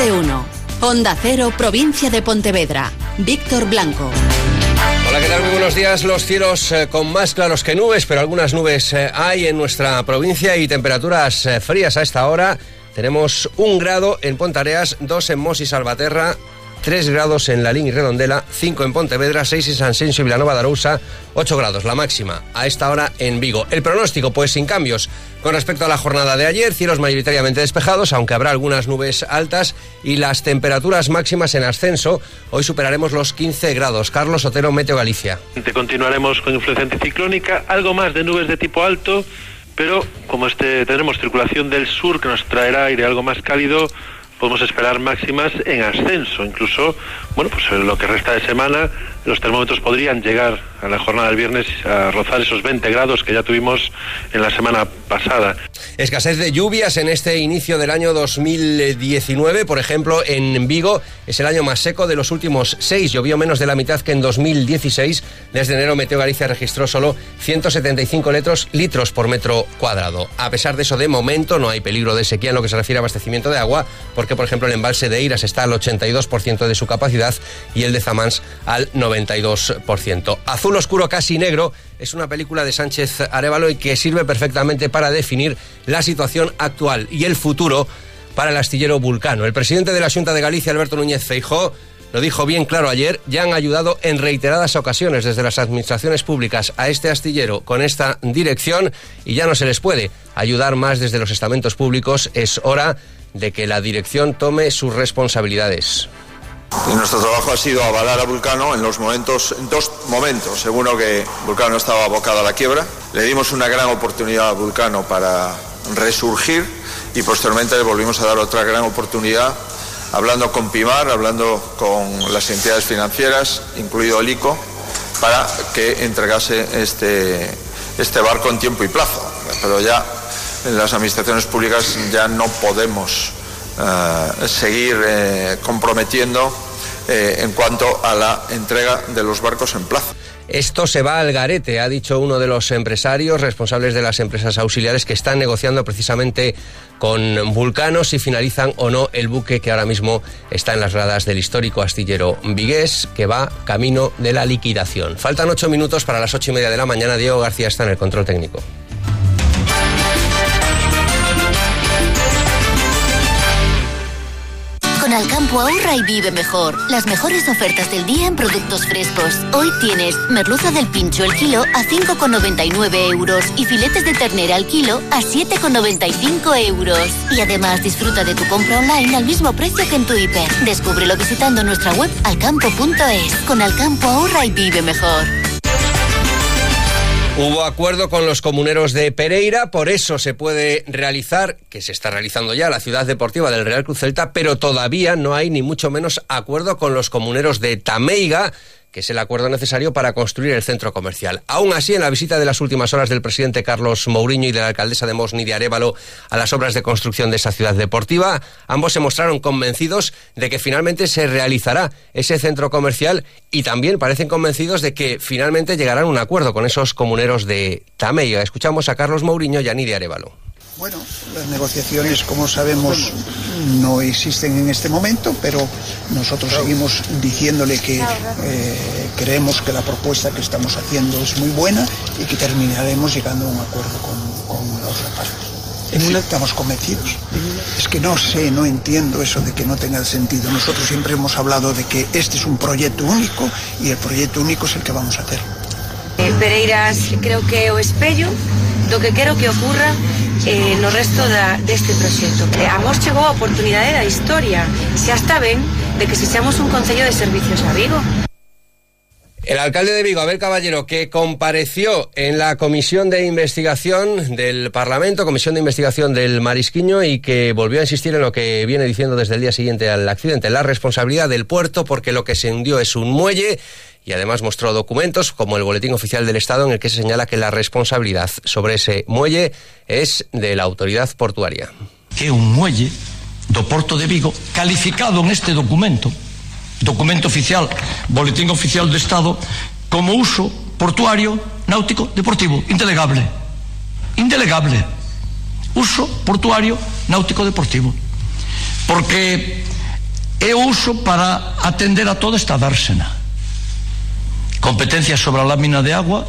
de uno. Onda Cero, provincia de Pontevedra. Víctor Blanco. Hola, ¿qué tal? Muy buenos días. Los cielos eh, con más claros que nubes, pero algunas nubes eh, hay en nuestra provincia y temperaturas eh, frías a esta hora. Tenemos un grado en Pontareas, dos en Mos y Salvaterra, 3 grados en La Línea y Redondela, 5 en Pontevedra, 6 en San Sensio y Villanova de Arousa, 8 grados la máxima a esta hora en Vigo. El pronóstico, pues sin cambios. Con respecto a la jornada de ayer, cielos mayoritariamente despejados, aunque habrá algunas nubes altas y las temperaturas máximas en ascenso. Hoy superaremos los 15 grados. Carlos Otero, Meteo Galicia. Continuaremos con influencia anticiclónica, algo más de nubes de tipo alto, pero como este tenemos circulación del sur que nos traerá aire algo más cálido, podemos esperar máximas en ascenso. Incluso, bueno, pues en lo que resta de semana, los termómetros podrían llegar a la jornada del viernes a rozar esos 20 grados que ya tuvimos en la semana pasada. Escasez de lluvias en este inicio del año 2019. Por ejemplo, en Vigo es el año más seco de los últimos seis. Llovió menos de la mitad que en 2016. Desde enero, Meteo Galicia registró solo 175 litros, litros por metro cuadrado. A pesar de eso, de momento no hay peligro de sequía en lo que se refiere a abastecimiento de agua, porque, por ejemplo, el embalse de Iras está al 82% de su capacidad y el de Zamans al 92%. Azul oscuro casi negro es una película de Sánchez Arevalo y que sirve perfectamente para definir la situación actual y el futuro para el astillero Vulcano. El presidente de la Junta de Galicia, Alberto Núñez Feijó, lo dijo bien claro ayer, ya han ayudado en reiteradas ocasiones desde las administraciones públicas a este astillero con esta dirección y ya no se les puede ayudar más desde los estamentos públicos. Es hora de que la dirección tome sus responsabilidades. Nuestro trabajo ha sido avalar a Vulcano en los momentos, en dos momentos. Seguro que Vulcano estaba abocado a la quiebra. Le dimos una gran oportunidad a Vulcano para resurgir y posteriormente le volvimos a dar otra gran oportunidad hablando con Pimar, hablando con las entidades financieras, incluido el ICO, para que entregase este, este barco en tiempo y plazo. Pero ya en las administraciones públicas ya no podemos uh, seguir eh, comprometiendo eh, en cuanto a la entrega de los barcos en plazo. Esto se va al garete, ha dicho uno de los empresarios responsables de las empresas auxiliares que están negociando precisamente con Vulcano si finalizan o no el buque que ahora mismo está en las gradas del histórico astillero Vigués, que va camino de la liquidación. Faltan ocho minutos para las ocho y media de la mañana. Diego García está en el control técnico. Alcampo ahorra y vive mejor. Las mejores ofertas del día en productos frescos. Hoy tienes merluza del pincho el kilo a 5,99 euros y filetes de ternera al kilo a 7,95 euros. Y además disfruta de tu compra online al mismo precio que en tu hiper. Descúbrelo visitando nuestra web alcampo.es. Con Alcampo ahorra y vive mejor. Hubo acuerdo con los comuneros de Pereira, por eso se puede realizar, que se está realizando ya, la ciudad deportiva del Real Cruz Celta, pero todavía no hay ni mucho menos acuerdo con los comuneros de Tameiga, que es el acuerdo necesario para construir el centro comercial. Aún así, en la visita de las últimas horas del presidente Carlos Mourinho y de la alcaldesa de Mos, Nidia Arevalo, a las obras de construcción de esa ciudad deportiva, ambos se mostraron convencidos de que finalmente se realizará ese centro comercial y también parecen convencidos de que finalmente llegarán a un acuerdo con esos comuneros de Tameiga. Escuchamos a Carlos Mourinho y a Nidia Arevalo. Bueno, las negociaciones, como sabemos, no existen en este momento, pero nosotros seguimos diciéndole que eh, creemos que la propuesta que estamos haciendo es muy buena y que terminaremos llegando a un acuerdo con, con los partes. Estamos convencidos. Es que no sé, no entiendo eso de que no tenga sentido. Nosotros siempre hemos hablado de que este es un proyecto único y el proyecto único es el que vamos a hacer. Eh, Pereiras creo que o espello do que quero que ocurra eh, no resto da, deste proxecto. A Mos chegou a oportunidade da historia, xa está ben de que se sexamos un Concello de Servicios a Vigo. El alcalde de Vigo, Abel Caballero, que compareció en la comisión de investigación del Parlamento, comisión de investigación del Marisquiño, y que volvió a insistir en lo que viene diciendo desde el día siguiente al accidente, la responsabilidad del puerto, porque lo que se hundió es un muelle y además mostró documentos como el Boletín Oficial del Estado en el que se señala que la responsabilidad sobre ese muelle es de la autoridad portuaria. Que un muelle do Porto de Vigo calificado en este documento, documento oficial, Boletín Oficial do Estado, como uso portuario náutico deportivo, indelegable. Indelegable. Uso portuario náutico deportivo. Porque o uso para atender a toda esta dársena. Competencias sobre a lámina de agua,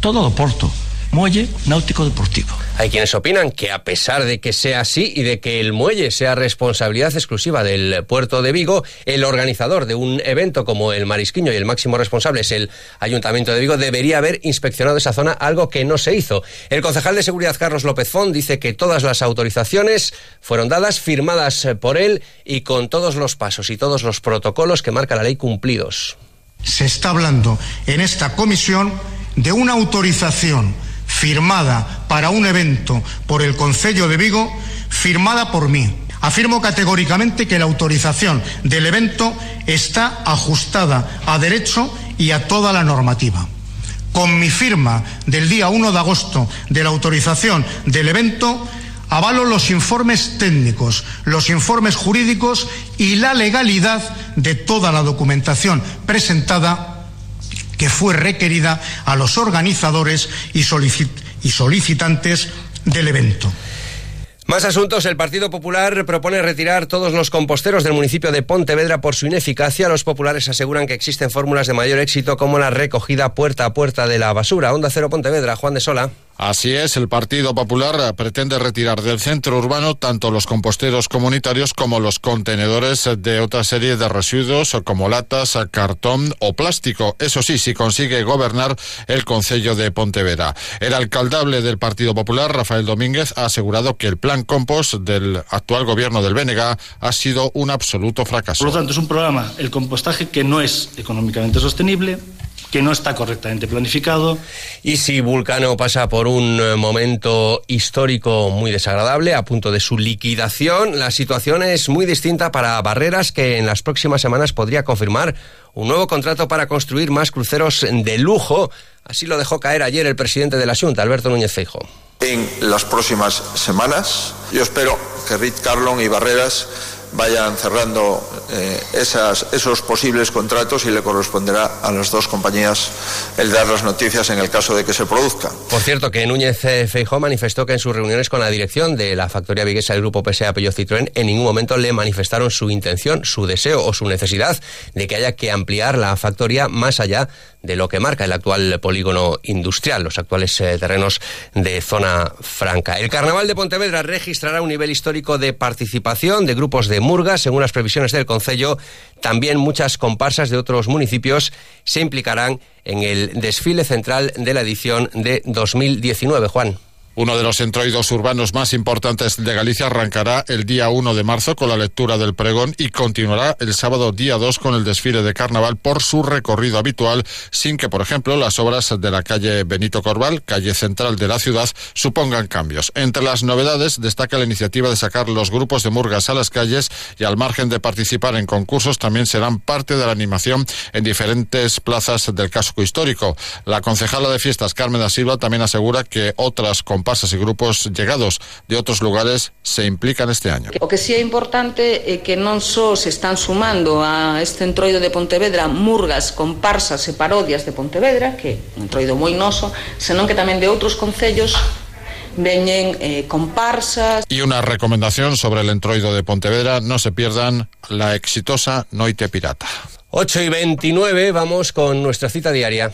todo do porto. Muelle náutico deportivo. Hay quienes opinan que a pesar de que sea así y de que el muelle sea responsabilidad exclusiva del puerto de Vigo, el organizador de un evento como el Marisquiño y el máximo responsable es el Ayuntamiento de Vigo, debería haber inspeccionado esa zona, algo que no se hizo. El concejal de seguridad Carlos López Font dice que todas las autorizaciones fueron dadas, firmadas por él y con todos los pasos y todos los protocolos que marca la ley cumplidos. Se está hablando en esta comisión de una autorización firmada para un evento por el Concello de Vigo, firmada por mí. Afirmo categóricamente que la autorización del evento está ajustada a derecho y a toda la normativa. Con mi firma del día 1 de agosto de la autorización del evento, avalo los informes técnicos, los informes jurídicos y la legalidad de toda la documentación presentada que fue requerida a los organizadores y, solicitantes del evento. Más asuntos. El Partido Popular propone retirar todos los composteros del municipio de Pontevedra por su ineficacia. Los populares aseguran que existen fórmulas de mayor éxito como la recogida puerta a puerta de la basura. Onda Cero Pontevedra, Juan de Sola. Así es, el Partido Popular pretende retirar del centro urbano tanto los composteros comunitarios como los contenedores de otra serie de residuos como latas, cartón o plástico. Eso sí, si consigue gobernar el Concello de Pontevedra. El alcaldable del Partido Popular, Rafael Domínguez, ha asegurado que el plan compost del actual gobierno del BNG ha sido un absoluto fracaso. Por lo tanto, es un programa, el compostaje, que no es económicamente sostenible, que no está correctamente planificado. Y si Vulcano pasa por un eh, momento histórico muy desagradable, a punto de su liquidación, la situación es muy distinta para Barreras, que en las próximas semanas podría confirmar un nuevo contrato para construir más cruceros de lujo. Así lo dejó caer ayer el presidente de la Junta, Alberto Núñez Feijo. En las próximas semanas, yo espero que Ritz Carlon y Barreras vayan cerrando eh, esos posibles contratos y le corresponderá a las dos compañías el dar las noticias en el caso de que se produzca. Por cierto, que Núñez Feijó manifestó que en sus reuniones con la dirección de la factoría viguesa del grupo PSA Peugeot Citroën en ningún momento le manifestaron su intención, su deseo o su necesidad de que haya que ampliar la factoría más allá de lo que marca el actual polígono industrial, los actuales eh, terrenos de zona franca. El Carnaval de Pontevedra registrará un nivel histórico de participación de grupos de murga, según las previsiones del Concello. También muchas comparsas de otros municipios se implicarán en el desfile central de la edición de 2019. Juan. Uno de los entroidos urbanos más importantes de Galicia arrancará el día 1 de marzo con la lectura del pregón y continuará el sábado día 2 con el desfile de carnaval por su recorrido habitual, sin que, por ejemplo, las obras de la calle Benito Corval, calle central de la ciudad, supongan cambios. Entre las novedades destaca la iniciativa de sacar los grupos de murgas a las calles y al margen de participar en concursos también serán parte de la animación en diferentes plazas del casco histórico. La concejala de fiestas Carmen da Silva también asegura que otras comparsas y grupos llegados de otros lugares se implican este año. O que sí é importante é que non só se están sumando a este entroido de Pontevedra murgas, comparsas e parodias de Pontevedra, que é un entroido moi noso, senón que tamén de outros concellos veñen eh, comparsas. Y una recomendación sobre el entroido de Pontevedra, no se pierdan la exitosa Noite Pirata. 8 y 29, vamos con nuestra cita diaria.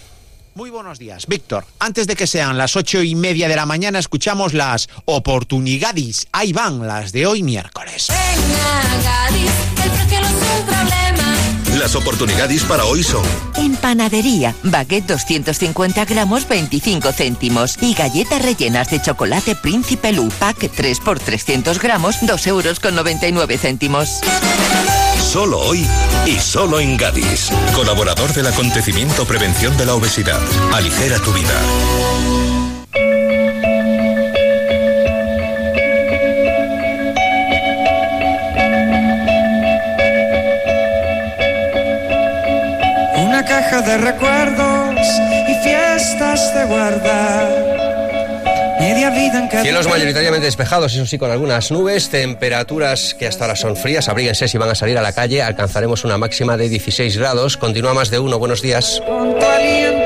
Muy buenos días, Víctor. Antes de que sean las ocho y media de la mañana, escuchamos las oportunidades. Ahí van las de hoy miércoles. Las oportunidades para hoy son. En panadería, baguette 250 gramos 25 céntimos y galletas rellenas de chocolate Príncipe Lu, pack 3 por 300 gramos, 2 euros con 99 céntimos. Solo hoy y solo en Gadis. Colaborador del acontecimiento Prevención de la Obesidad. Aligera tu vida. Una caja de recuerdos y fiestas de guardar. Media vida en cada Cielos mayoritariamente despejados, eso sí, con algunas nubes, temperaturas que hasta ahora son frías, abríguense si van a salir a la calle, alcanzaremos una máxima de 16 grados, continúa más de uno, buenos días. aliento